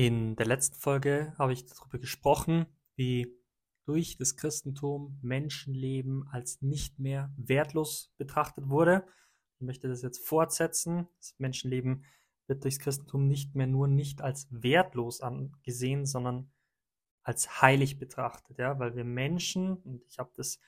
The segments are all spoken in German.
In der letzten Folge habe ich darüber gesprochen, wie durch das Christentum Menschenleben als nicht mehr wertlos betrachtet wurde. Ich möchte das jetzt fortsetzen. Das Menschenleben wird durchs Christentum nicht mehr nur nicht als wertlos angesehen, sondern als heilig betrachtet, ja, weil wir Menschen, und ich habe das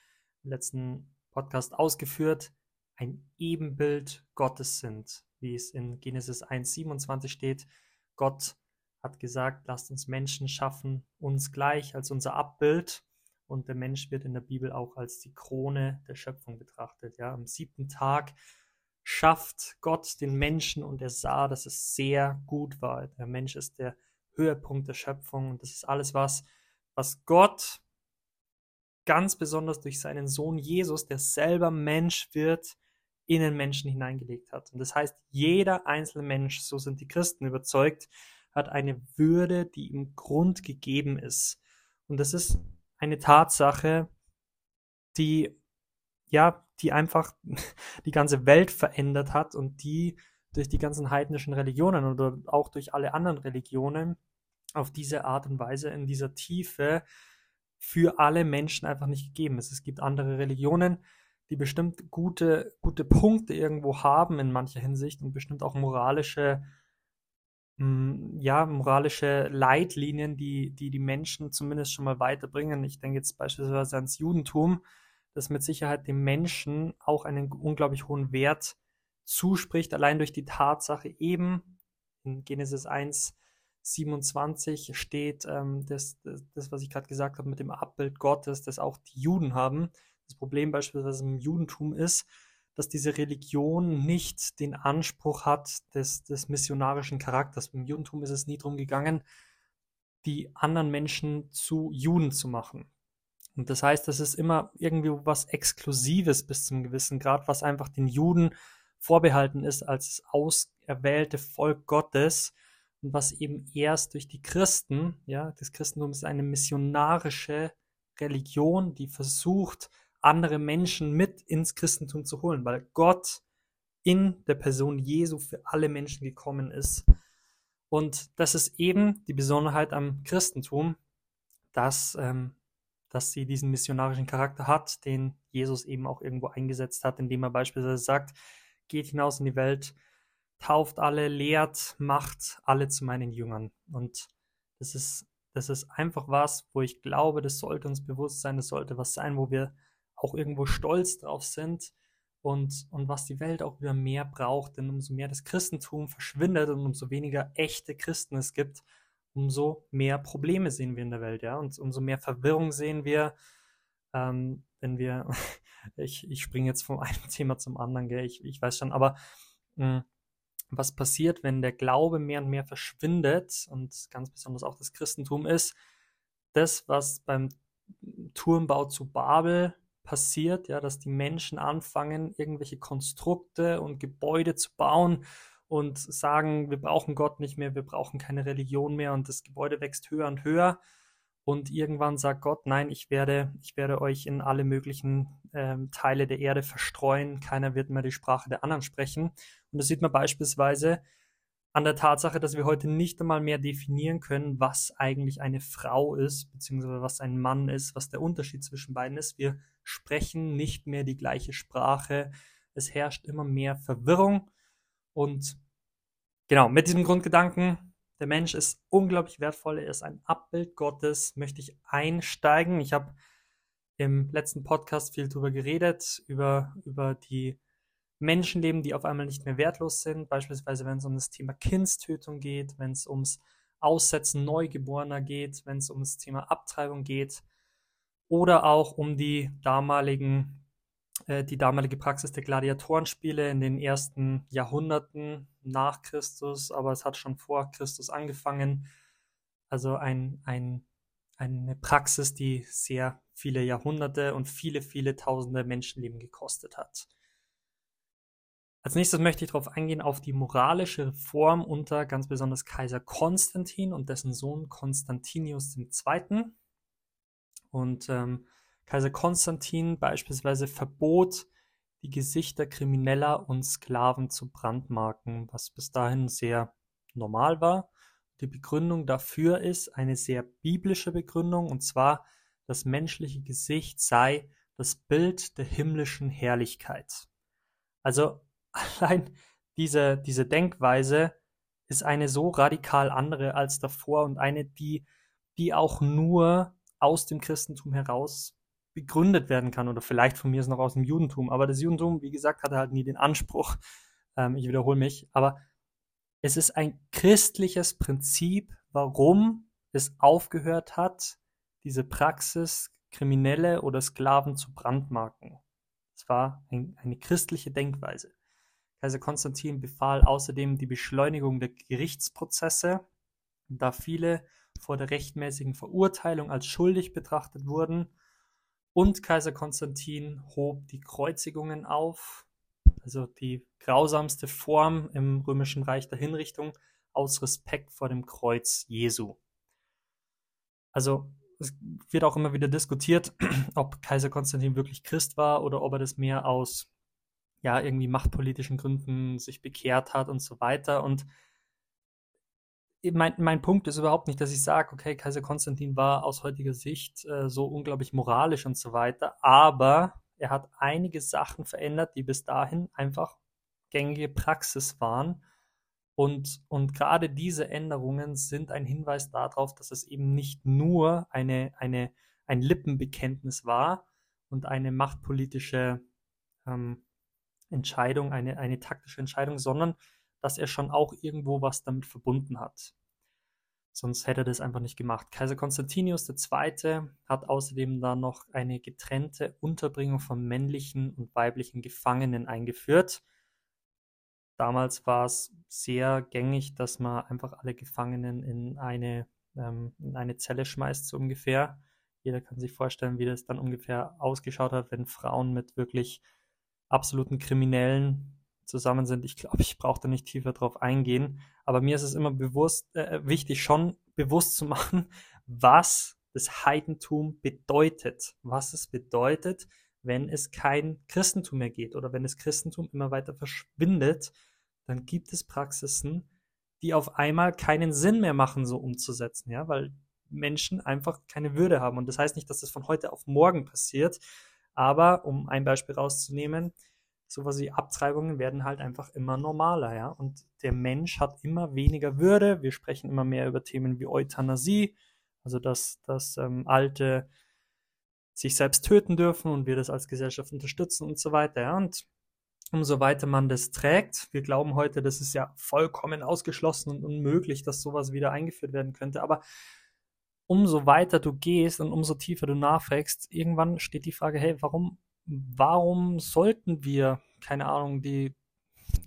im letzten Podcast ausgeführt, ein Ebenbild Gottes sind, wie es in Genesis 1,27 steht. Gott hat gesagt, lasst uns Menschen schaffen, uns gleich als unser Abbild. Und der Mensch wird in der Bibel auch als die Krone der Schöpfung betrachtet. Ja, am siebten Tag schafft Gott den Menschen und er sah, dass es sehr gut war. Der Mensch ist der Höhepunkt der Schöpfung und das ist alles was, was Gott ganz besonders durch seinen Sohn Jesus, der selber Mensch wird, in den Menschen hineingelegt hat. Und das heißt, jeder einzelne Mensch, so sind die Christen überzeugt, hat eine Würde, die im Grund gegeben ist. Und das ist eine Tatsache, die, ja, die einfach die ganze Welt verändert hat und die durch die ganzen heidnischen Religionen oder auch durch alle anderen Religionen auf diese Art und Weise in dieser Tiefe für alle Menschen einfach nicht gegeben ist. Es gibt andere Religionen, die bestimmt gute, gute Punkte irgendwo haben in mancher Hinsicht und bestimmt auch moralische, ja, moralische Leitlinien, die, die die Menschen zumindest schon mal weiterbringen. Ich denke jetzt beispielsweise ans Judentum, das mit Sicherheit dem Menschen auch einen unglaublich hohen Wert zuspricht, allein durch die Tatsache eben, in Genesis 1, 27 steht ähm, das, das, das, was ich gerade gesagt habe mit dem Abbild Gottes, das auch die Juden haben. Das Problem beispielsweise im Judentum ist, dass diese Religion nicht den Anspruch hat des, des missionarischen Charakters. Im Judentum ist es nie darum gegangen, die anderen Menschen zu Juden zu machen. Und das heißt, das ist immer irgendwie was Exklusives bis zum gewissen Grad, was einfach den Juden vorbehalten ist als auserwählte Volk Gottes und was eben erst durch die Christen, ja, das Christentum ist eine missionarische Religion, die versucht, andere Menschen mit ins Christentum zu holen, weil Gott in der Person Jesu für alle Menschen gekommen ist. Und das ist eben die Besonderheit am Christentum, dass, ähm, dass sie diesen missionarischen Charakter hat, den Jesus eben auch irgendwo eingesetzt hat, indem er beispielsweise sagt, geht hinaus in die Welt, tauft alle, lehrt, macht alle zu meinen Jüngern. Und das ist, das ist einfach was, wo ich glaube, das sollte uns bewusst sein, das sollte was sein, wo wir auch irgendwo stolz drauf sind und, und was die Welt auch wieder mehr braucht. Denn umso mehr das Christentum verschwindet und umso weniger echte Christen es gibt, umso mehr Probleme sehen wir in der Welt, ja. Und umso mehr Verwirrung sehen wir, ähm, wenn wir, ich, ich springe jetzt vom einen Thema zum anderen, gell? Ich, ich weiß schon, aber mh, hm, was passiert, wenn der Glaube mehr und mehr verschwindet und ganz besonders auch das Christentum ist, das, was beim Turmbau zu Babel passiert, ja, dass die Menschen anfangen, irgendwelche Konstrukte und Gebäude zu bauen und sagen, wir brauchen Gott nicht mehr, wir brauchen keine Religion mehr und das Gebäude wächst höher und höher. Und irgendwann sagt Gott, nein, ich werde, ich werde euch in alle möglichen ähm, Teile der Erde verstreuen. Keiner wird mehr die Sprache der anderen sprechen. Und das sieht man beispielsweise an der Tatsache, dass wir heute nicht einmal mehr definieren können, was eigentlich eine Frau ist, beziehungsweise was ein Mann ist, was der Unterschied zwischen beiden ist. Wir sprechen nicht mehr die gleiche Sprache. Es herrscht immer mehr Verwirrung. Und genau, mit diesem Grundgedanken, der Mensch ist unglaublich wertvoll, er ist ein Abbild Gottes, möchte ich einsteigen. Ich habe im letzten Podcast viel darüber geredet, über, über die Menschenleben, die auf einmal nicht mehr wertlos sind, beispielsweise wenn es um das Thema Kindstötung geht, wenn es ums Aussetzen Neugeborener geht, wenn es um das Thema Abtreibung geht oder auch um die damaligen, äh, die damalige Praxis der Gladiatorenspiele in den ersten Jahrhunderten nach Christus, aber es hat schon vor Christus angefangen. Also ein, ein, eine Praxis, die sehr viele Jahrhunderte und viele, viele tausende Menschenleben gekostet hat. Als nächstes möchte ich darauf eingehen, auf die moralische Reform unter ganz besonders Kaiser Konstantin und dessen Sohn Konstantinius II. Und ähm, Kaiser Konstantin beispielsweise verbot, die Gesichter Krimineller und Sklaven zu brandmarken, was bis dahin sehr normal war. die Begründung dafür ist eine sehr biblische Begründung, und zwar das menschliche Gesicht sei das Bild der himmlischen Herrlichkeit. Also allein diese, diese Denkweise ist eine so radikal andere als davor und eine, die, die auch nur aus dem Christentum heraus begründet werden kann oder vielleicht von mir ist noch aus dem Judentum. Aber das Judentum, wie gesagt, hatte halt nie den Anspruch, ähm, ich wiederhole mich, aber es ist ein christliches Prinzip, warum es aufgehört hat, diese Praxis, Kriminelle oder Sklaven zu brandmarken. Es war ein, eine christliche Denkweise. Kaiser Konstantin befahl außerdem die Beschleunigung der Gerichtsprozesse, da viele vor der rechtmäßigen Verurteilung als schuldig betrachtet wurden. Und Kaiser Konstantin hob die Kreuzigungen auf, also die grausamste Form im römischen Reich der Hinrichtung, aus Respekt vor dem Kreuz Jesu. Also es wird auch immer wieder diskutiert, ob Kaiser Konstantin wirklich Christ war oder ob er das mehr aus ja irgendwie machtpolitischen Gründen sich bekehrt hat und so weiter. Und mein, mein Punkt ist überhaupt nicht, dass ich sage, okay, Kaiser Konstantin war aus heutiger Sicht äh, so unglaublich moralisch und so weiter, aber er hat einige Sachen verändert, die bis dahin einfach gängige Praxis waren. Und, und gerade diese Änderungen sind ein Hinweis darauf, dass es eben nicht nur eine, eine, ein Lippenbekenntnis war und eine machtpolitische ähm, Entscheidung, eine, eine taktische Entscheidung, sondern dass er schon auch irgendwo was damit verbunden hat. Sonst hätte er das einfach nicht gemacht. Kaiser Konstantinius II. hat außerdem dann noch eine getrennte Unterbringung von männlichen und weiblichen Gefangenen eingeführt. Damals war es sehr gängig, dass man einfach alle Gefangenen in eine, ähm, in eine Zelle schmeißt, so ungefähr. Jeder kann sich vorstellen, wie das dann ungefähr ausgeschaut hat, wenn Frauen mit wirklich absoluten Kriminellen zusammen sind. Ich glaube, ich brauche da nicht tiefer drauf eingehen. Aber mir ist es immer bewusst, äh, wichtig, schon bewusst zu machen, was das Heidentum bedeutet. Was es bedeutet, wenn es kein Christentum mehr geht oder wenn das Christentum immer weiter verschwindet, dann gibt es Praxisen, die auf einmal keinen Sinn mehr machen, so umzusetzen, ja, weil Menschen einfach keine Würde haben. Und das heißt nicht, dass das von heute auf morgen passiert, aber um ein Beispiel rauszunehmen, sowas wie Abtreibungen werden halt einfach immer normaler, ja. Und der Mensch hat immer weniger Würde. Wir sprechen immer mehr über Themen wie Euthanasie, also dass, dass ähm, Alte sich selbst töten dürfen und wir das als Gesellschaft unterstützen und so weiter. Ja. Und umso weiter man das trägt, wir glauben heute, das ist ja vollkommen ausgeschlossen und unmöglich, dass sowas wieder eingeführt werden könnte. Aber umso weiter du gehst und umso tiefer du nachfragst, irgendwann steht die Frage, hey, warum warum sollten wir, keine Ahnung, die,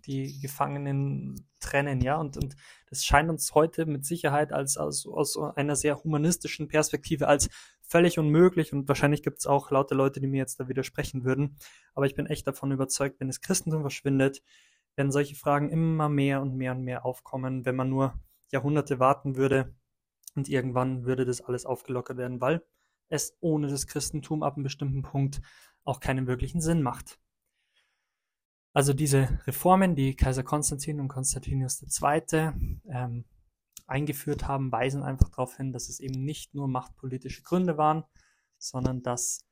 die Gefangenen trennen, ja? Und, und das scheint uns heute mit Sicherheit als, als aus einer sehr humanistischen Perspektive als völlig unmöglich und wahrscheinlich gibt es auch laute Leute, die mir jetzt da widersprechen würden. Aber ich bin echt davon überzeugt, wenn das Christentum verschwindet, werden solche Fragen immer mehr und mehr und mehr aufkommen, wenn man nur Jahrhunderte warten würde und irgendwann würde das alles aufgelockert werden, weil es ohne das Christentum ab einem bestimmten Punkt auch keinen wirklichen Sinn macht. Also diese Reformen, die Kaiser Konstantin und Konstantinus II. Ähm, eingeführt haben, weisen einfach darauf hin, dass es eben nicht nur machtpolitische Gründe waren, sondern dass,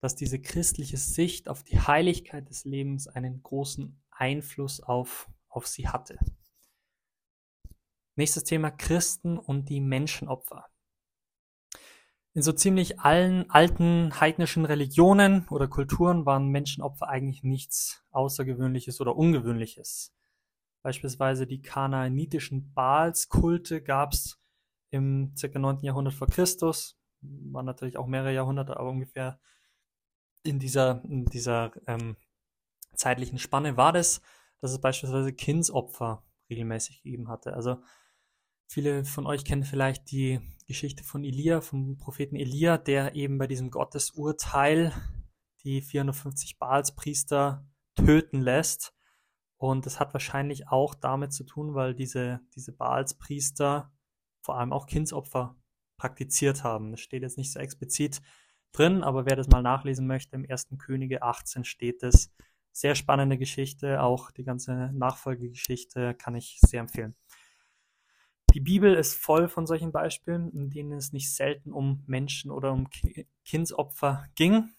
dass diese christliche Sicht auf die Heiligkeit des Lebens einen großen Einfluss auf, auf sie hatte. Nächstes Thema Christen und die Menschenopfer in so ziemlich allen alten heidnischen Religionen oder Kulturen waren Menschenopfer eigentlich nichts Außergewöhnliches oder Ungewöhnliches. Beispielsweise die kanaanitischen Baalskulte gab es im ca. 9. Jahrhundert vor Christus, waren natürlich auch mehrere Jahrhunderte, aber ungefähr in dieser, in dieser ähm, zeitlichen Spanne war das, dass es beispielsweise Kindsopfer regelmäßig gegeben hatte. Also Viele von euch kennen vielleicht die Geschichte von Elia, vom Propheten Elia, der eben bei diesem Gottesurteil die 450 Baalspriester töten lässt. Und das hat wahrscheinlich auch damit zu tun, weil diese, diese Baalspriester vor allem auch Kindsopfer praktiziert haben. Das steht jetzt nicht so explizit drin, aber wer das mal nachlesen möchte, im 1. Könige 18 steht es. Sehr spannende Geschichte, auch die ganze Nachfolgegeschichte kann ich sehr empfehlen. Die Bibel ist voll von solchen Beispielen, in denen es nicht selten um Menschen oder um Kindsopfer ging.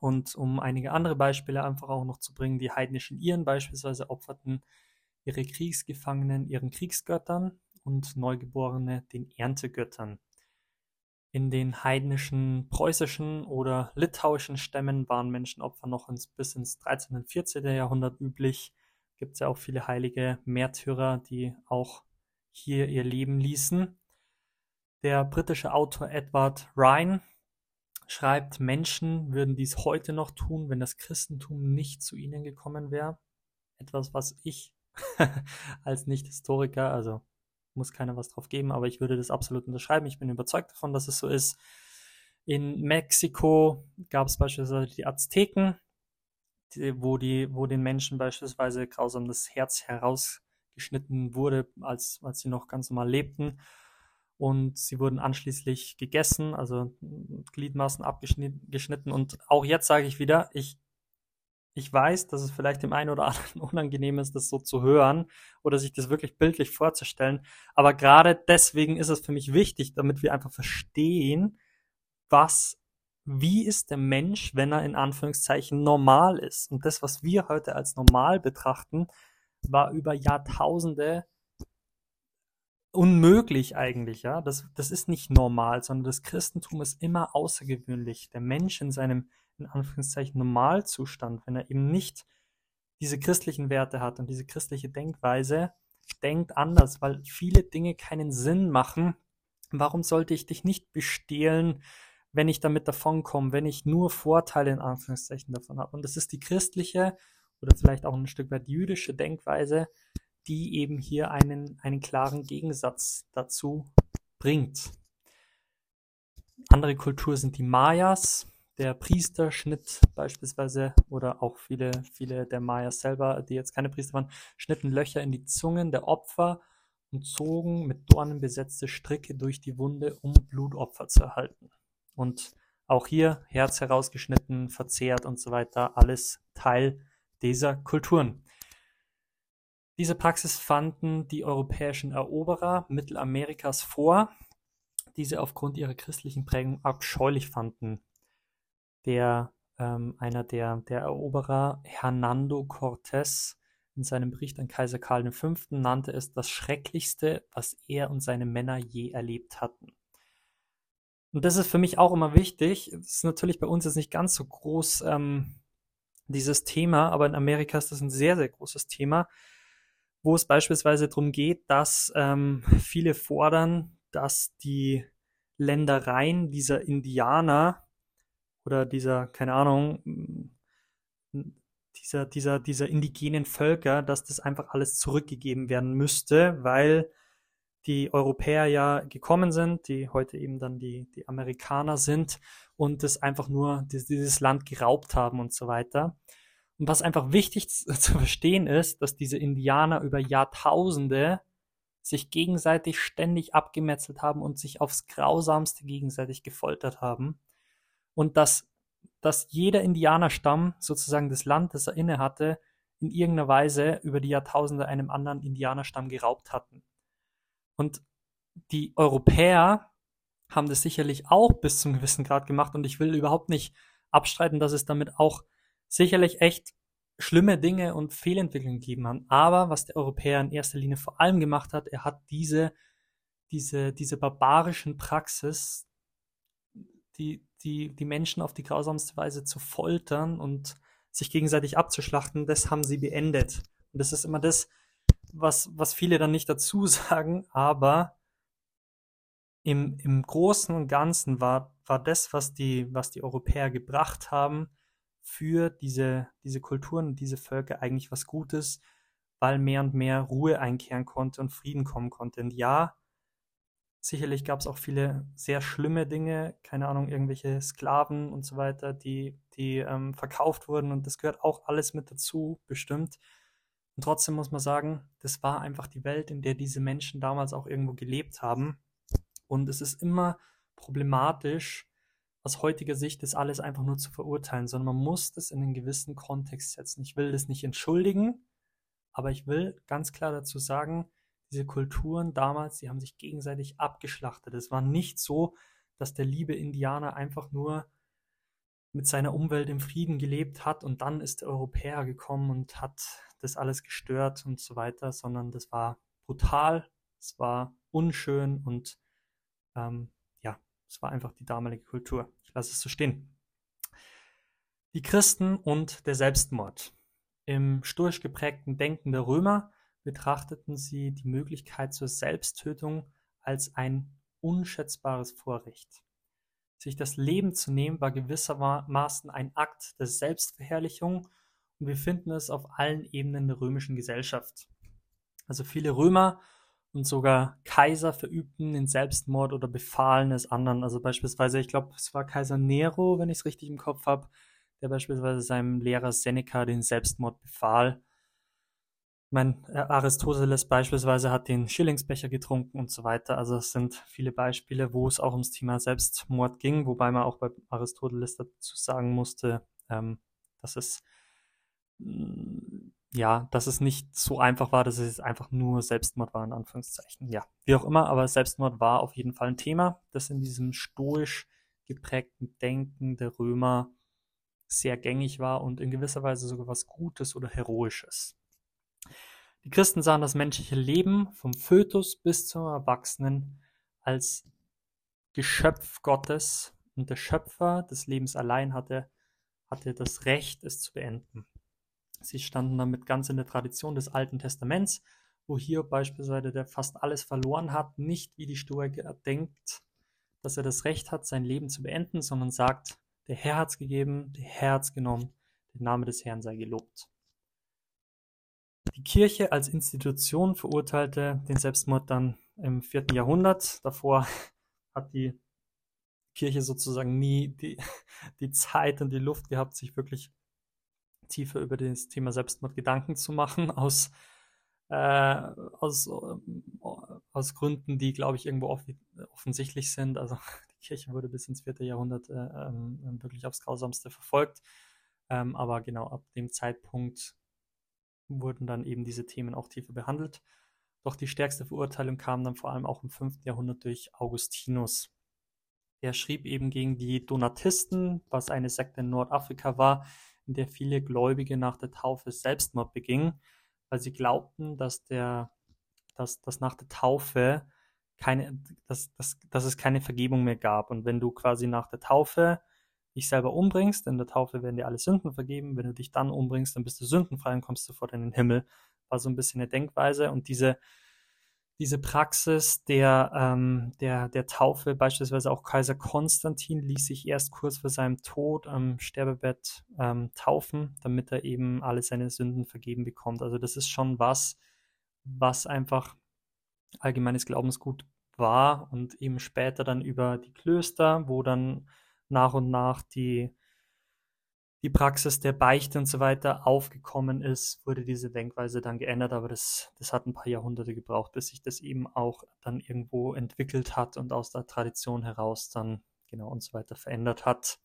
Und um einige andere Beispiele einfach auch noch zu bringen, die heidnischen Iren beispielsweise opferten ihre Kriegsgefangenen ihren Kriegsgöttern und Neugeborene den Erntegöttern. In den heidnischen preußischen oder litauischen Stämmen waren Menschenopfer noch ins, bis ins 13. und 14. Jahrhundert üblich. Gibt es ja auch viele heilige Märtyrer, die auch hier ihr Leben ließen. Der britische Autor Edward Ryan schreibt, Menschen würden dies heute noch tun, wenn das Christentum nicht zu ihnen gekommen wäre. Etwas, was ich als Nicht-Historiker, also muss keiner was drauf geben, aber ich würde das absolut unterschreiben. Ich bin überzeugt davon, dass es so ist. In Mexiko gab es beispielsweise die Azteken, die, wo, die, wo den Menschen beispielsweise grausam das Herz herausgeschnitten wurde, als, als sie noch ganz normal lebten. Und sie wurden anschließend gegessen, also Gliedmaßen abgeschnitten. Und auch jetzt sage ich wieder, ich ich weiß, dass es vielleicht dem einen oder anderen unangenehm ist, das so zu hören oder sich das wirklich bildlich vorzustellen. Aber gerade deswegen ist es für mich wichtig, damit wir einfach verstehen, was, wie ist der Mensch, wenn er in Anführungszeichen normal ist. Und das, was wir heute als normal betrachten, war über Jahrtausende unmöglich eigentlich, ja. Das, das ist nicht normal, sondern das Christentum ist immer außergewöhnlich. Der Mensch in seinem in Anführungszeichen Normalzustand, wenn er eben nicht diese christlichen Werte hat und diese christliche Denkweise, denkt anders, weil viele Dinge keinen Sinn machen. Warum sollte ich dich nicht bestehlen, wenn ich damit davonkomme, wenn ich nur Vorteile in Anführungszeichen davon habe? Und das ist die christliche oder vielleicht auch ein Stück weit jüdische Denkweise, die eben hier einen, einen klaren Gegensatz dazu bringt. Andere Kultur sind die Mayas, der Priester schnitt beispielsweise oder auch viele, viele der Mayas selber, die jetzt keine Priester waren, schnitten Löcher in die Zungen der Opfer und zogen mit Dornen besetzte Stricke durch die Wunde, um Blutopfer zu erhalten. Und auch hier Herz herausgeschnitten, verzehrt und so weiter, alles Teil dieser Kulturen. Diese Praxis fanden die europäischen Eroberer Mittelamerikas vor, die sie aufgrund ihrer christlichen Prägung abscheulich fanden der ähm, einer der, der Eroberer, Hernando Cortés, in seinem Bericht an Kaiser Karl V. nannte es das Schrecklichste, was er und seine Männer je erlebt hatten. Und das ist für mich auch immer wichtig. Das ist natürlich bei uns jetzt nicht ganz so groß, ähm, dieses Thema, aber in Amerika ist das ein sehr, sehr großes Thema, wo es beispielsweise darum geht, dass ähm, viele fordern, dass die Ländereien dieser Indianer oder dieser, keine Ahnung, dieser, dieser, dieser indigenen Völker, dass das einfach alles zurückgegeben werden müsste, weil die Europäer ja gekommen sind, die heute eben dann die, die Amerikaner sind und das einfach nur dieses Land geraubt haben und so weiter. Und was einfach wichtig zu verstehen ist, dass diese Indianer über Jahrtausende sich gegenseitig ständig abgemetzelt haben und sich aufs grausamste gegenseitig gefoltert haben und dass, dass jeder Indianerstamm sozusagen das Land, das er inne hatte, in irgendeiner Weise über die Jahrtausende einem anderen Indianerstamm geraubt hatten. Und die Europäer haben das sicherlich auch bis zum gewissen Grad gemacht und ich will überhaupt nicht abstreiten, dass es damit auch sicherlich echt schlimme Dinge und Fehlentwicklungen gegeben hat. Aber was der Europäer in erster Linie vor allem gemacht hat, er hat diese, diese, diese barbarischen Praxis, die, die, die Menschen auf die grausamste Weise zu foltern und sich gegenseitig abzuschlachten, das haben sie beendet. Und das ist immer das, was, was viele dann nicht dazu sagen, aber im, im Großen und Ganzen war, war das, was die, was die Europäer gebracht haben, für diese, diese Kulturen und diese Völker eigentlich was Gutes, weil mehr und mehr Ruhe einkehren konnte und Frieden kommen konnte. Und ja, Sicherlich gab es auch viele sehr schlimme Dinge, keine Ahnung, irgendwelche Sklaven und so weiter, die, die ähm, verkauft wurden und das gehört auch alles mit dazu, bestimmt. Und trotzdem muss man sagen, das war einfach die Welt, in der diese Menschen damals auch irgendwo gelebt haben. Und es ist immer problematisch, aus heutiger Sicht das alles einfach nur zu verurteilen, sondern man muss das in einen gewissen Kontext setzen. Ich will das nicht entschuldigen, aber ich will ganz klar dazu sagen, diese Kulturen damals, die haben sich gegenseitig abgeschlachtet. Es war nicht so, dass der liebe Indianer einfach nur mit seiner Umwelt im Frieden gelebt hat und dann ist der Europäer gekommen und hat das alles gestört und so weiter, sondern das war brutal, es war unschön und ähm, ja, es war einfach die damalige Kultur. Ich lasse es so stehen. Die Christen und der Selbstmord. Im stoisch geprägten Denken der Römer betrachteten sie die Möglichkeit zur Selbsttötung als ein unschätzbares Vorrecht. Sich das Leben zu nehmen war gewissermaßen ein Akt der Selbstverherrlichung und wir finden es auf allen Ebenen der römischen Gesellschaft. Also viele Römer und sogar Kaiser verübten den Selbstmord oder befahlen es anderen. Also beispielsweise, ich glaube, es war Kaiser Nero, wenn ich es richtig im Kopf habe, der beispielsweise seinem Lehrer Seneca den Selbstmord befahl mein äh, Aristoteles beispielsweise hat den Schillingsbecher getrunken und so weiter. Also es sind viele Beispiele, wo es auch ums Thema Selbstmord ging, wobei man auch bei Aristoteles dazu sagen musste, ähm, dass es mm, ja, dass es nicht so einfach war, dass es einfach nur Selbstmord war, in Anführungszeichen. Ja, wie auch immer, aber Selbstmord war auf jeden Fall ein Thema, das in diesem stoisch geprägten Denken der Römer sehr gängig war und in gewisser Weise sogar was Gutes oder Heroisches. Die Christen sahen das menschliche Leben vom Fötus bis zum Erwachsenen als Geschöpf Gottes und der Schöpfer des Lebens allein hatte, hatte das Recht, es zu beenden. Sie standen damit ganz in der Tradition des Alten Testaments, wo hier beispielsweise der fast alles verloren hat, nicht wie die Stoiker denkt, dass er das Recht hat, sein Leben zu beenden, sondern sagt, der Herr hat's gegeben, der Herr hat's genommen, der Name des Herrn sei gelobt. Die Kirche als Institution verurteilte den Selbstmord dann im vierten Jahrhundert. Davor hat die Kirche sozusagen nie die, die Zeit und die Luft gehabt, sich wirklich tiefer über das Thema Selbstmord Gedanken zu machen, aus, äh, aus, aus Gründen, die, glaube ich, irgendwo off offensichtlich sind. Also die Kirche wurde bis ins vierte Jahrhundert äh, ähm, wirklich aufs Grausamste verfolgt. Ähm, aber genau ab dem Zeitpunkt wurden dann eben diese Themen auch tiefer behandelt. Doch die stärkste Verurteilung kam dann vor allem auch im 5. Jahrhundert durch Augustinus. Er schrieb eben gegen die Donatisten, was eine Sekte in Nordafrika war, in der viele Gläubige nach der Taufe Selbstmord begingen, weil sie glaubten, dass, der, dass, dass nach der Taufe keine, dass, dass, dass es keine Vergebung mehr gab. Und wenn du quasi nach der Taufe dich selber umbringst, in der Taufe werden dir alle Sünden vergeben. Wenn du dich dann umbringst, dann bist du sündenfrei und kommst sofort in den Himmel. War so ein bisschen eine Denkweise und diese, diese Praxis der, ähm, der, der Taufe, beispielsweise auch Kaiser Konstantin, ließ sich erst kurz vor seinem Tod am Sterbebett ähm, taufen, damit er eben alle seine Sünden vergeben bekommt. Also das ist schon was, was einfach allgemeines Glaubensgut war und eben später dann über die Klöster, wo dann nach und nach die, die Praxis der Beichte und so weiter aufgekommen ist, wurde diese Denkweise dann geändert, aber das, das hat ein paar Jahrhunderte gebraucht, bis sich das eben auch dann irgendwo entwickelt hat und aus der Tradition heraus dann genau und so weiter verändert hat.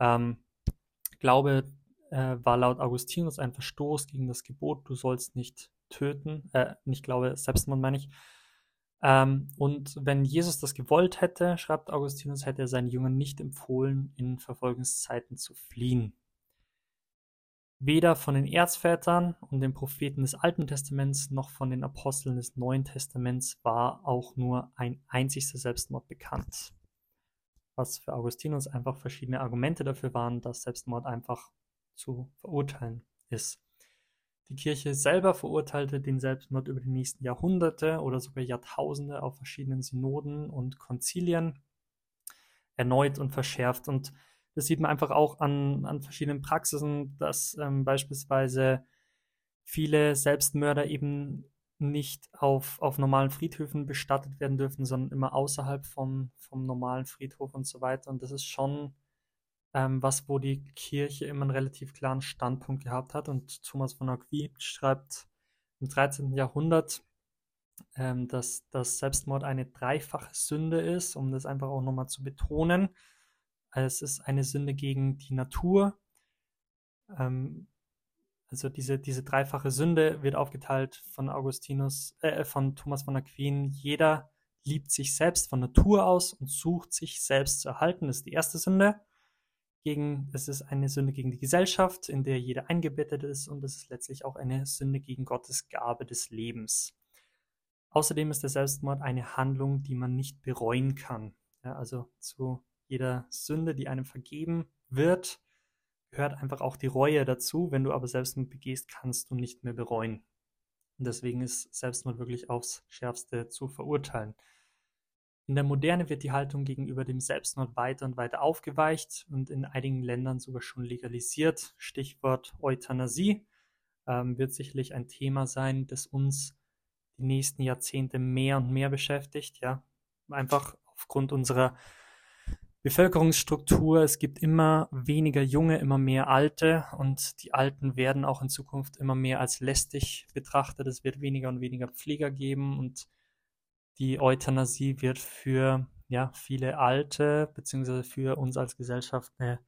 Ähm, Glaube äh, war laut Augustinus ein Verstoß gegen das Gebot, du sollst nicht töten, äh, nicht Glaube, Selbstmord meine ich, ähm, und wenn Jesus das gewollt hätte, schreibt Augustinus, hätte er seinen Jüngern nicht empfohlen, in Verfolgungszeiten zu fliehen. Weder von den Erzvätern und den Propheten des Alten Testaments noch von den Aposteln des Neuen Testaments war auch nur ein einzigster Selbstmord bekannt. Was für Augustinus einfach verschiedene Argumente dafür waren, dass Selbstmord einfach zu verurteilen ist. Die Kirche selber verurteilte den Selbstmord über die nächsten Jahrhunderte oder sogar Jahrtausende auf verschiedenen Synoden und Konzilien erneut und verschärft. Und das sieht man einfach auch an, an verschiedenen Praxisen, dass ähm, beispielsweise viele Selbstmörder eben nicht auf, auf normalen Friedhöfen bestattet werden dürfen, sondern immer außerhalb vom, vom normalen Friedhof und so weiter. Und das ist schon ähm, was, wo die Kirche immer einen relativ klaren Standpunkt gehabt hat. Und Thomas von Aquin schreibt im 13. Jahrhundert, ähm, dass, dass Selbstmord eine dreifache Sünde ist, um das einfach auch nochmal zu betonen. Es ist eine Sünde gegen die Natur, ähm, Also diese, diese dreifache Sünde wird aufgeteilt von Augustinus, äh, von Thomas von Aquin. Jeder liebt sich selbst von Natur aus und sucht sich selbst zu erhalten. Das ist die erste Sünde. Gegen, es ist eine Sünde gegen die Gesellschaft, in der jeder eingebettet ist und es ist letztlich auch eine Sünde gegen Gottes Gabe des Lebens. Außerdem ist der Selbstmord eine Handlung, die man nicht bereuen kann. Ja, also zu jeder Sünde, die einem vergeben wird, gehört einfach auch die Reue dazu. Wenn du aber Selbstmord begehst, kannst du nicht mehr bereuen. Und deswegen ist Selbstmord wirklich aufs Schärfste zu verurteilen. In der Moderne wird die Haltung gegenüber dem Selbstmord weiter und weiter aufgeweicht und in einigen Ländern sogar schon legalisiert. Stichwort Euthanasie ähm, wird sicherlich ein Thema sein, das uns die nächsten Jahrzehnte mehr und mehr beschäftigt. Ja, einfach aufgrund unserer Bevölkerungsstruktur. Es gibt immer weniger Junge, immer mehr Alte und die Alten werden auch in Zukunft immer mehr als lästig betrachtet. Es wird weniger und weniger Pfleger geben und die Euthanasie wird für ja, viele Alte beziehungsweise für uns als Gesellschaft eine,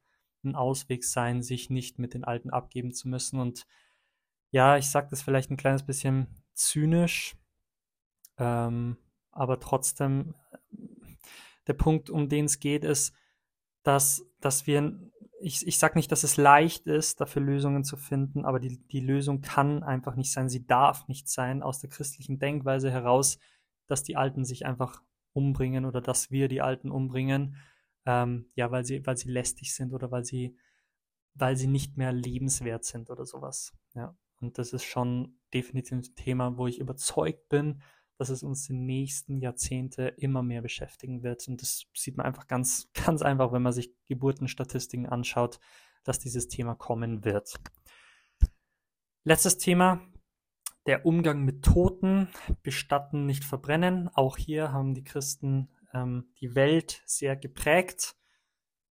ein Ausweg sein, sich nicht mit den Alten abgeben zu müssen. Und ja, ich sage das vielleicht ein kleines bisschen zynisch, ähm, aber trotzdem der Punkt, um den es geht, ist, dass, dass wir, ich, ich sage nicht, dass es leicht ist, dafür Lösungen zu finden, aber die, die Lösung kann einfach nicht sein, sie darf nicht sein, aus der christlichen Denkweise heraus, dass die Alten sich einfach umbringen oder dass wir die Alten umbringen, ähm, ja, weil sie, weil sie lästig sind oder weil sie, weil sie nicht mehr lebenswert sind oder sowas. Ja. Und das ist schon definitiv ein Thema, wo ich überzeugt bin, dass es uns die nächsten Jahrzehnte immer mehr beschäftigen wird. Und das sieht man einfach ganz, ganz einfach, wenn man sich Geburtenstatistiken anschaut, dass dieses Thema kommen wird. Letztes Thema, der Umgang mit Toten, bestatten, nicht verbrennen. Auch hier haben die Christen ähm, die Welt sehr geprägt.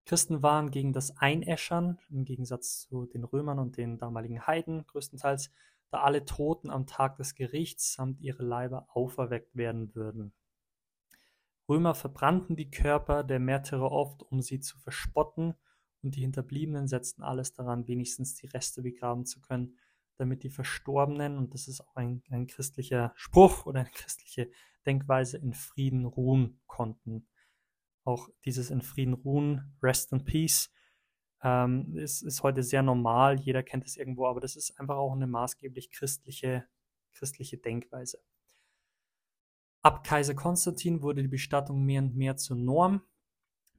Christen waren gegen das Einäschern, im Gegensatz zu den Römern und den damaligen Heiden größtenteils, da alle Toten am Tag des Gerichts samt ihre Leiber auferweckt werden würden. Römer verbrannten die Körper der Märtyrer oft, um sie zu verspotten, und die Hinterbliebenen setzten alles daran, wenigstens die Reste begraben zu können, damit die Verstorbenen, und das ist auch ein, ein christlicher Spruch oder eine christliche Denkweise, in Frieden ruhen konnten. Auch dieses in Frieden ruhen, Rest in Peace, ähm, ist, ist heute sehr normal, jeder kennt es irgendwo, aber das ist einfach auch eine maßgeblich christliche, christliche Denkweise. Ab Kaiser Konstantin wurde die Bestattung mehr und mehr zur Norm,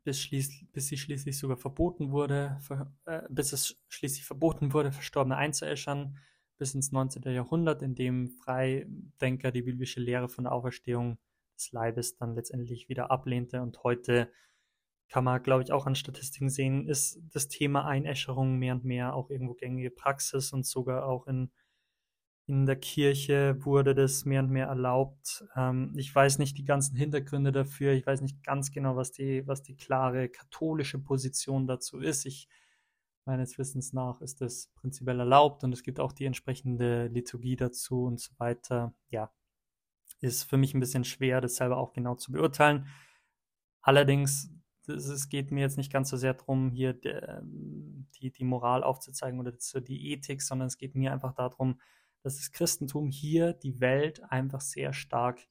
bis, schließ, bis sie schließlich sogar verboten wurde, für, äh, bis es schließlich verboten wurde, Verstorbene einzuäschern, bis ins 19. Jahrhundert, in dem Freidenker die biblische Lehre von der Auferstehung des Leibes dann letztendlich wieder ablehnte und heute kann man, glaube ich, auch an Statistiken sehen, ist das Thema Einäscherung mehr und mehr auch irgendwo gängige Praxis und sogar auch in, in der Kirche wurde das mehr und mehr erlaubt. Ähm, ich weiß nicht die ganzen Hintergründe dafür, ich weiß nicht ganz genau, was die, was die klare katholische Position dazu ist. Ich meines Wissens nach ist das prinzipiell erlaubt und es gibt auch die entsprechende Liturgie dazu und so weiter. Ja, ist für mich ein bisschen schwer, das selber auch genau zu beurteilen. Allerdings es geht mir jetzt nicht ganz so sehr darum, hier die, die Moral aufzuzeigen oder die Ethik, sondern es geht mir einfach darum, dass das Christentum hier die Welt einfach sehr stark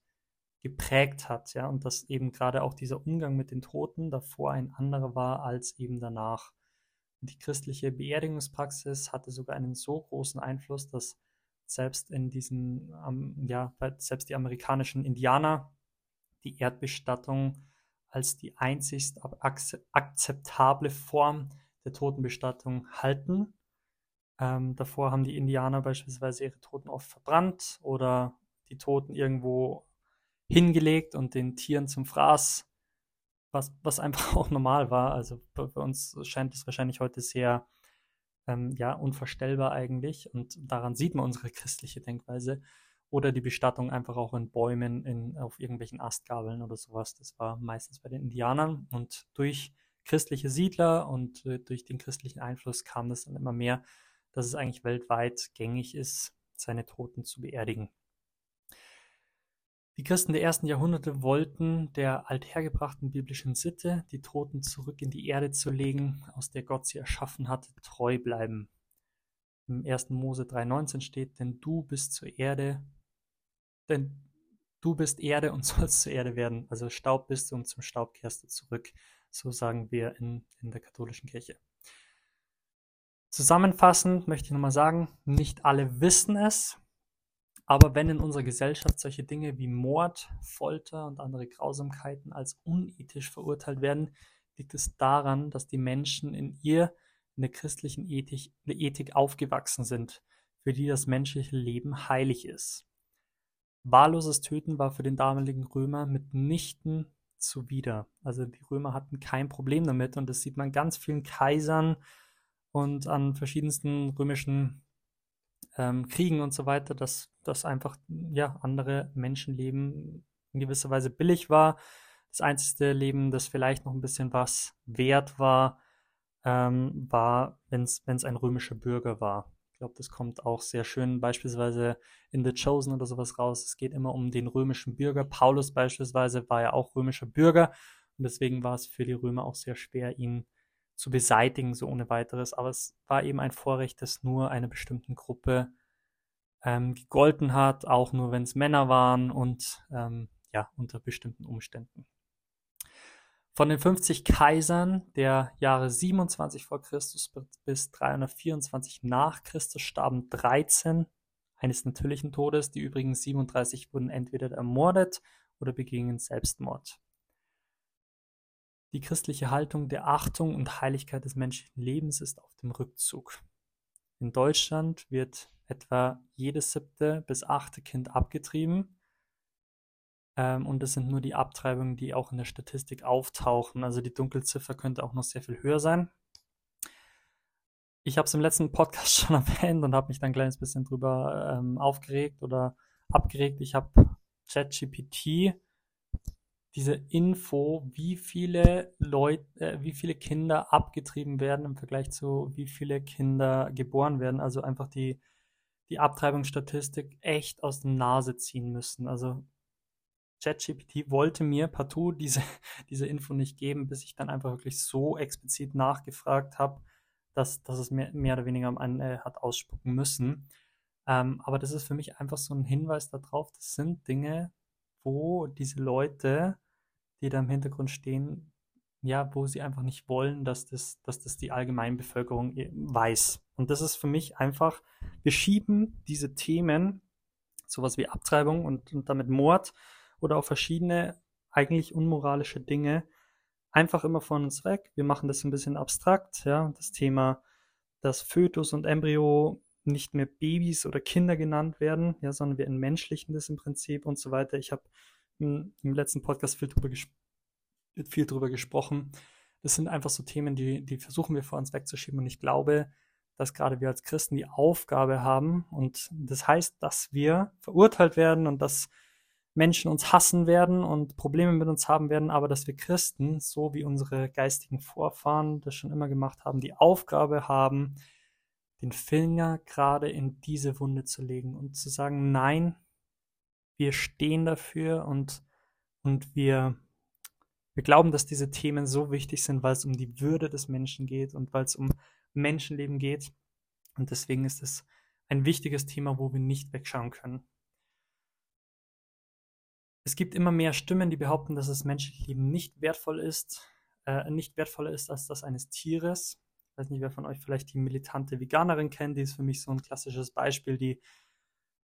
geprägt hat, ja, und dass eben gerade auch dieser Umgang mit den Toten davor ein anderer war als eben danach. Die christliche Beerdigungspraxis hatte sogar einen so großen Einfluss, dass selbst in diesen, ja, selbst die amerikanischen Indianer die Erdbestattung als die einzigst akzeptable Form der Totenbestattung halten. Ähm, davor haben die Indianer beispielsweise ihre Toten oft verbrannt oder die Toten irgendwo hingelegt und den Tieren zum Fraß, was, was einfach auch normal war. Also bei, uns scheint es wahrscheinlich heute sehr ähm, ja, unvorstellbar eigentlich und daran sieht man unsere christliche Denkweise oder die Bestattung einfach auch in Bäumen, in, auf irgendwelchen Astgabeln oder sowas. Das war meistens bei den Indianern und durch christliche Siedler und äh, durch den christlichen Einfluss kam das dann immer mehr, dass es eigentlich weltweit gängig ist, seine Toten zu beerdigen. Die Christen der ersten Jahrhunderte wollten der althergebrachten biblischen Sitte, die Toten zurück in die Erde zu legen, aus der Gott sie erschaffen hatte, treu bleiben. im 1. Mose 3,19 steht, denn du bist zur Erde, denn du bist Erde und sollst zur Erde werden. Also Staub bist du und zum Staub kehrst du zurück. So sagen wir in, in der katholischen Kirche. Zusammenfassend möchte ich nochmal sagen, nicht alle wissen es, aber wenn in unserer Gesellschaft solche Dinge wie Mord, Folter und andere Grausamkeiten als unethisch verurteilt werden, liegt es daran, dass die Menschen in ihr in der christlichen Ethik, Ethik aufgewachsen sind, für die das menschliche Leben heilig ist. Wahlloses Töten war für den damaligen Römer mitnichten zuwider. Also die Römer hatten kein Problem damit und das sieht man ganz vielen Kaisern und an verschiedensten römischen ähm, Kriegen und so weiter, dass das einfach ja andere Menschenleben in gewisser Weise billig war. Das einzige Leben, das vielleicht noch ein bisschen was wert war, ähm, war, wenn es ein römischer Bürger war. Ich glaube, das kommt auch sehr schön beispielsweise in The Chosen oder sowas raus. Es geht immer um den römischen Bürger. Paulus beispielsweise war ja auch römischer Bürger und deswegen war es für die Römer auch sehr schwer, ihn zu beseitigen, so ohne weiteres. Aber es war eben ein Vorrecht, das nur einer bestimmten Gruppe ähm, gegolten hat, auch nur wenn es Männer waren und ähm, ja, unter bestimmten Umständen. Von den 50 Kaisern der Jahre 27 vor Christus bis 324 nach Christus starben 13 eines natürlichen Todes. Die übrigen 37 wurden entweder ermordet oder begingen Selbstmord. Die christliche Haltung der Achtung und Heiligkeit des menschlichen Lebens ist auf dem Rückzug. In Deutschland wird etwa jedes siebte bis achte Kind abgetrieben ähm, und das sind nur die Abtreibungen, die auch in der Statistik auftauchen. Also die Dunkelziffer könnte auch noch sehr viel höher sein. Ich habe es im letzten Podcast schon erwähnt und habe mich dann ein kleines bisschen drüber ähm, aufgeregt oder abgeregt. Ich habe ChatGPT diese Info, wie viele Leute, äh, wie viele Kinder abgetrieben werden im Vergleich zu wie viele Kinder geboren werden. Also einfach die, die Abtreibungsstatistik echt aus der Nase ziehen müssen. Also ChatGPT wollte mir partout diese, diese Info nicht geben, bis ich dann einfach wirklich so explizit nachgefragt habe, dass, dass es mehr, mehr oder weniger am Ende hat ausspucken müssen. Ähm, aber das ist für mich einfach so ein Hinweis darauf, das sind Dinge, wo diese Leute, die da im Hintergrund stehen, ja, wo sie einfach nicht wollen, dass das, dass das die Allgemeinbevölkerung weiß. Und das ist für mich einfach, wir schieben diese Themen, sowas wie Abtreibung und, und damit Mord, oder auch verschiedene eigentlich unmoralische Dinge einfach immer von uns weg. Wir machen das ein bisschen abstrakt, ja, das Thema, dass Fötus und Embryo nicht mehr Babys oder Kinder genannt werden, ja, sondern wir entmenschlichen das im Prinzip und so weiter. Ich habe im, letzten Podcast viel drüber, viel drüber gesprochen. Das sind einfach so Themen, die, die versuchen wir vor uns wegzuschieben und ich glaube, dass gerade wir als Christen die Aufgabe haben und das heißt, dass wir verurteilt werden und dass Menschen uns hassen werden und Probleme mit uns haben werden, aber dass wir Christen, so wie unsere geistigen Vorfahren das schon immer gemacht haben, die Aufgabe haben, den Finger gerade in diese Wunde zu legen und zu sagen, nein, wir stehen dafür und, und wir, wir glauben, dass diese Themen so wichtig sind, weil es um die Würde des Menschen geht und weil es um Menschenleben geht. Und deswegen ist es ein wichtiges Thema, wo wir nicht wegschauen können. Es gibt immer mehr Stimmen, die behaupten, dass das menschliche Leben nicht wertvoll ist, äh, nicht wertvoller ist als das eines Tieres. Ich weiß nicht, wer von euch vielleicht die militante Veganerin kennt, die ist für mich so ein klassisches Beispiel, die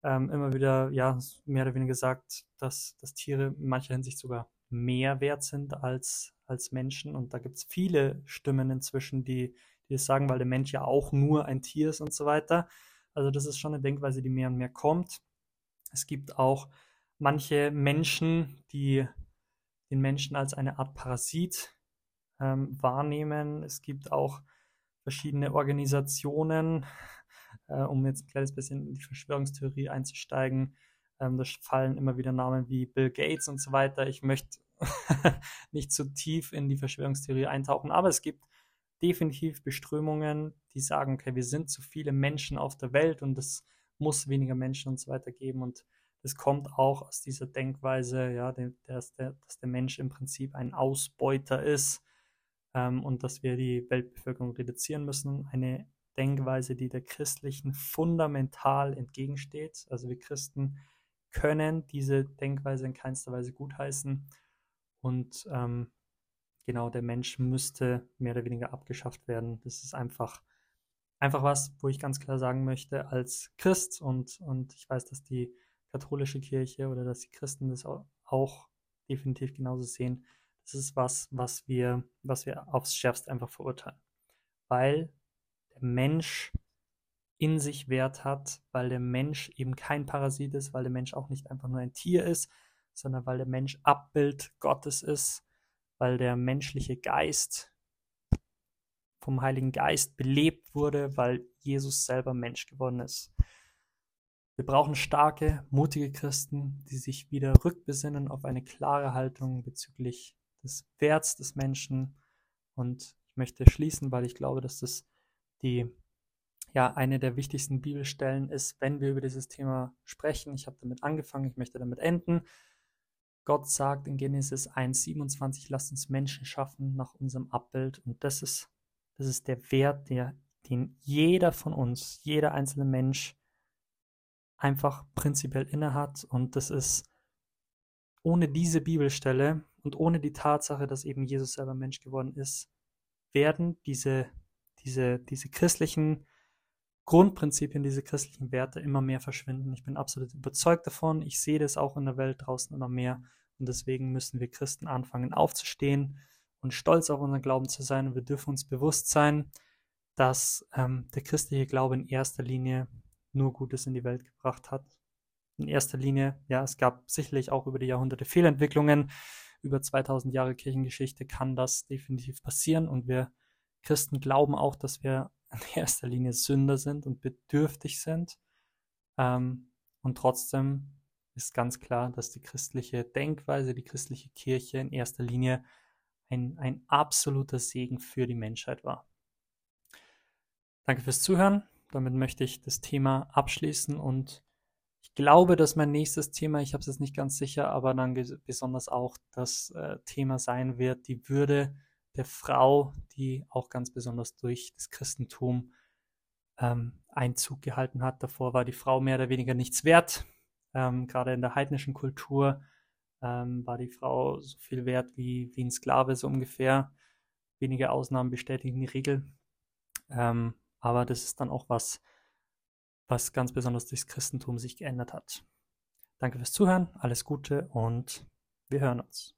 ähm, immer wieder, ja, mehr oder weniger sagt, dass, dass Tiere in mancher Hinsicht sogar mehr wert sind als, als Menschen. Und da gibt es viele Stimmen inzwischen, die, die das sagen, weil der Mensch ja auch nur ein Tier ist und so weiter. Also das ist schon eine Denkweise, die mehr und mehr kommt. Es gibt auch manche Menschen, die den Menschen als eine Art Parasit ähm, wahrnehmen. Es gibt auch verschiedene Organisationen, äh, um jetzt ein kleines bisschen in die Verschwörungstheorie einzusteigen. Ähm, da fallen immer wieder Namen wie Bill Gates und so weiter. Ich möchte nicht zu tief in die Verschwörungstheorie eintauchen, aber es gibt definitiv Beströmungen, die sagen, okay, wir sind zu viele Menschen auf der Welt und es muss weniger Menschen und so weiter geben und es kommt auch aus dieser Denkweise, ja, dass der, dass der Mensch im Prinzip ein Ausbeuter ist ähm, und dass wir die Weltbevölkerung reduzieren müssen. Eine Denkweise, die der christlichen fundamental entgegensteht. Also wir Christen können diese Denkweise in keinster Weise gutheißen. Und ähm, genau, der Mensch müsste mehr oder weniger abgeschafft werden. Das ist einfach, einfach was, wo ich ganz klar sagen möchte, als Christ und, und ich weiß, dass die katholische Kirche oder dass die Christen das auch definitiv genauso sehen. Das ist was, was wir, was wir aufs Schärfste einfach verurteilen. Weil Mensch in sich Wert hat, weil der Mensch eben kein Parasit ist, weil der Mensch auch nicht einfach nur ein Tier ist, sondern weil der Mensch Abbild Gottes ist, weil der menschliche Geist vom Heiligen Geist belebt wurde, weil Jesus selber Mensch geworden ist. Wir brauchen starke, mutige Christen, die sich wieder rückbesinnen auf eine klare Haltung bezüglich des Werts des Menschen. Und ich möchte schließen, weil ich glaube, dass das die ja eine der wichtigsten Bibelstellen ist, wenn wir über dieses Thema sprechen. Ich habe damit angefangen, ich möchte damit enden. Gott sagt in Genesis 1,27, lasst uns Menschen schaffen nach unserem Abbild. Und das ist, das ist der Wert, der, den jeder von uns, jeder einzelne Mensch einfach prinzipiell innehat. Und das ist ohne diese Bibelstelle und ohne die Tatsache, dass eben Jesus selber Mensch geworden ist, werden diese, diese, diese christlichen Grundprinzipien, diese christlichen Werte immer mehr verschwinden. Ich bin absolut überzeugt davon. Ich sehe das auch in der Welt draußen immer mehr. Und deswegen müssen wir Christen anfangen aufzustehen und stolz auf unseren Glauben zu sein. Und wir dürfen uns bewusst sein, dass ähm, der christliche Glaube in erster Linie nur Gutes in die Welt gebracht hat. In erster Linie, ja, es gab sicherlich auch über die Jahrhunderte Fehlentwicklungen. Über 2000 Jahre Kirchengeschichte kann das definitiv passieren und wir Christen glauben auch, dass wir in erster Linie Sünder sind und bedürftig sind. Ähm, und trotzdem ist ganz klar, dass die christliche Denkweise, die christliche Kirche in erster Linie ein, ein absoluter Segen für die Menschheit war. Danke fürs Zuhören. Damit möchte ich das Thema abschließen und ich glaube, dass mein nächstes Thema, ich habe es jetzt nicht ganz sicher, aber dann besonders auch das äh, Thema sein wird, die Würde der Frau, die auch ganz besonders durch das Christentum ähm, Einzug gehalten hat. Davor war die Frau mehr oder weniger nichts wert. Ähm, gerade in der heidnischen Kultur ähm, war die Frau so viel wert wie, wie ein Sklave, so ungefähr. Wenige Ausnahmen bestätigen die Regel. Ähm, aber das ist dann auch was, was ganz besonders durchs Christentum sich geändert hat. Danke fürs Zuhören, alles Gute und wir hören uns.